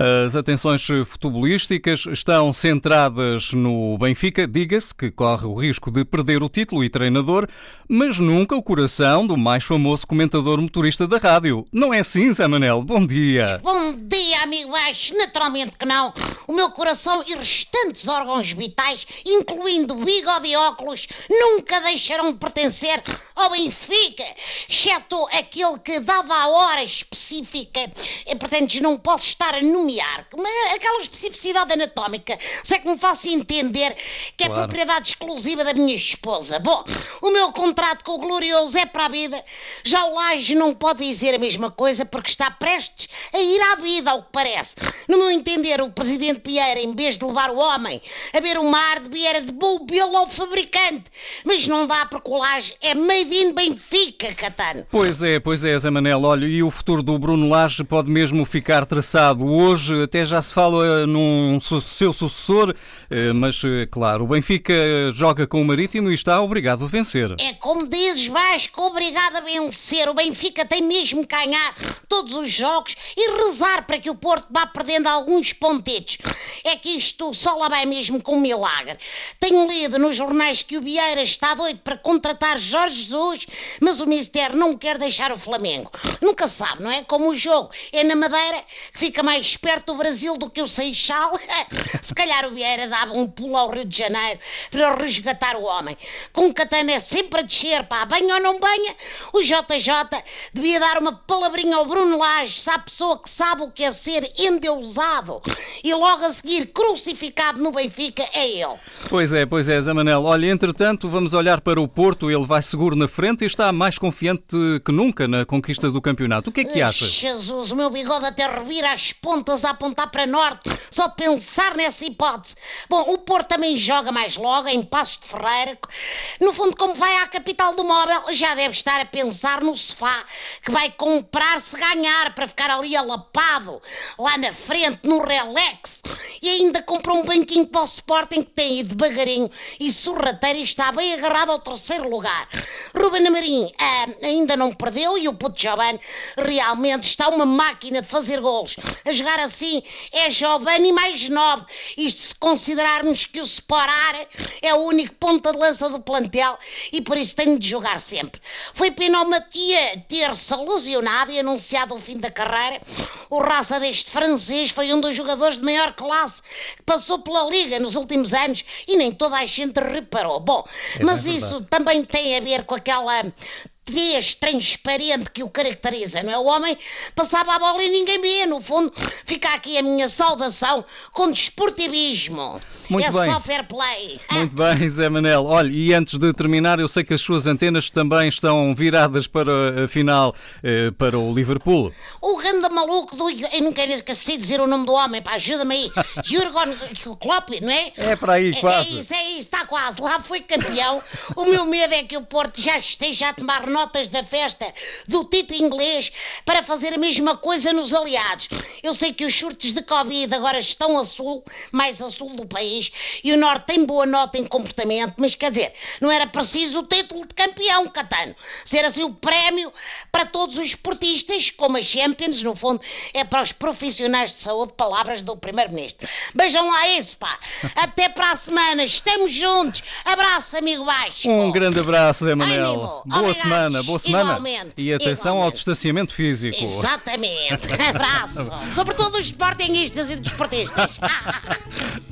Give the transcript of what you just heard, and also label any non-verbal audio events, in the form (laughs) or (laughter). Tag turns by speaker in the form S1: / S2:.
S1: As atenções futebolísticas estão centradas no Benfica, diga-se que corre o risco de perder o título e treinador, mas nunca o coração do mais famoso comentador motorista da rádio. Não é assim, Zé Manel? Bom dia.
S2: Bom dia, amigo baixo. Naturalmente que não. O meu coração e restantes órgãos vitais, incluindo bigode e óculos, nunca deixarão de pertencer ao Benfica, exceto aquele que, dada a hora específica, e, portanto, não posso estar a nomear. Mas aquela especificidade anatómica, se é que me faço entender que é
S1: Claro.
S2: propriedade exclusiva da minha esposa. Bom, o meu contrato com o Glorioso é para a vida. Já o Laje não pode dizer a mesma coisa porque está prestes a ir à vida, ao que parece. No meu entender, o presidente Vieira, em vez de levar o homem a ver o mar, devia devolvê-lo ao fabricante. Mas não dá porque o Laje é made in Benfica, Catano.
S1: Pois é, pois é, Zé Manel. Olha, e o futuro do Bruno Lage pode mesmo ficar traçado. Hoje até já se fala num su- seu sucessor, eh, mas, eh, claro, o Benfica joga com o Marítimo e está obrigado a vencer.
S2: É como dizes, Vasco, obrigado a vencer. O Benfica tem mesmo que ganhar todos os jogos e rezar para que o Porto vá perdendo alguns pontetes. É que isto só lá vai mesmo com um milagre. Tenho lido nos jornais que o Vieira está doido para contratar Jorge Jesus, mas o Mister não quer deixar o Flamengo. Nunca sabe, não é? Como o jogo é na Madeira, fica mais perto do Brasil do que o Seixal. (laughs) Se calhar o Vieira dava um pulo ao Rio de Janeiro para resgatar o homem. Com o Catana é sempre a descer, pá, banha ou não banha, o JJ devia dar uma palavrinha ao Bruno Lage, se há pessoa que sabe o que é ser endeusado e logo a seguir crucificado no Benfica é ele.
S1: Pois é, pois é, Zé Manel. Olha, entretanto, vamos olhar para o Porto. Ele vai seguro na frente e está mais confiante que nunca na conquista do campeonato. O que é que achas?
S2: Jesus, o meu bigode até revira as pontas a apontar para norte, só de pensar nessa hipótese. Bom, o Porto também joga mais logo, em Passos de Ferreira. No fundo, como vai à capital do móvel, já deve estar a pensar no sofá que vai comprar se ganhar para ficar ali alapado, lá na frente, no relax. E ainda comprou um banquinho para o Sporting que tem ido devagarinho e sorrateiro e está bem agarrado ao terceiro lugar. Ruben Amorim ah, ainda não perdeu e o puto Giovanni realmente está uma máquina de fazer golos. A jogar assim é Giovanni mais nobre. Isto se considerarmos que o Sporar é o único ponta de lança do plantel e por isso tem de jogar sempre. Foi pena o Matia ter-se lesionado e anunciado o fim da carreira. O raça deste francês foi um dos jogadores de maior classe que passou pela Liga nos últimos anos e nem toda a gente reparou. Bom, mas
S1: bem
S2: isso também tem a ver com aquela tez transparente que o caracteriza, não é? O homem passava a bola e ninguém via. No fundo, fica aqui a minha saudação com desportivismo.
S1: Muito
S2: é
S1: bem.
S2: só fair play.
S1: Muito bem, Zé Manel. Olha, e antes de terminar, eu sei que as suas antenas também estão viradas para a final, eh, para o Liverpool.
S2: O grande maluco do. Eu nunca esqueci de dizer o nome do homem, pá, ajuda-me aí. (laughs) Jurgen Klopp, não é?
S1: É para aí,
S2: É-
S1: quase.
S2: É isso, é isso, está quase. Lá foi campeão. O meu medo é que o Porto já esteja a tomar notas da festa do título inglês para fazer a mesma coisa nos aliados. Eu sei que os surtos de Covid agora estão a sul, mais a sul do país, e o Norte tem boa nota em comportamento, mas quer dizer, não era preciso o título de campeão, Catano. Ser assim o prémio para todos os esportistas, como a Champions, no fundo, é para os profissionais de saúde, palavras do Primeiro-Ministro. Vejam lá isso, pá. Até para a semana, estamos juntos. Abraço, amigo baixo.
S1: Um grande abraço, Zé Manel. Boa
S2: Obrigados.
S1: semana, boa semana.
S2: Igualmente,
S1: E atenção ao
S2: igualmente.
S1: distanciamento físico.
S2: Exatamente. (laughs) Abraço. Sobretudo os sportinguistas e desportistas. (laughs)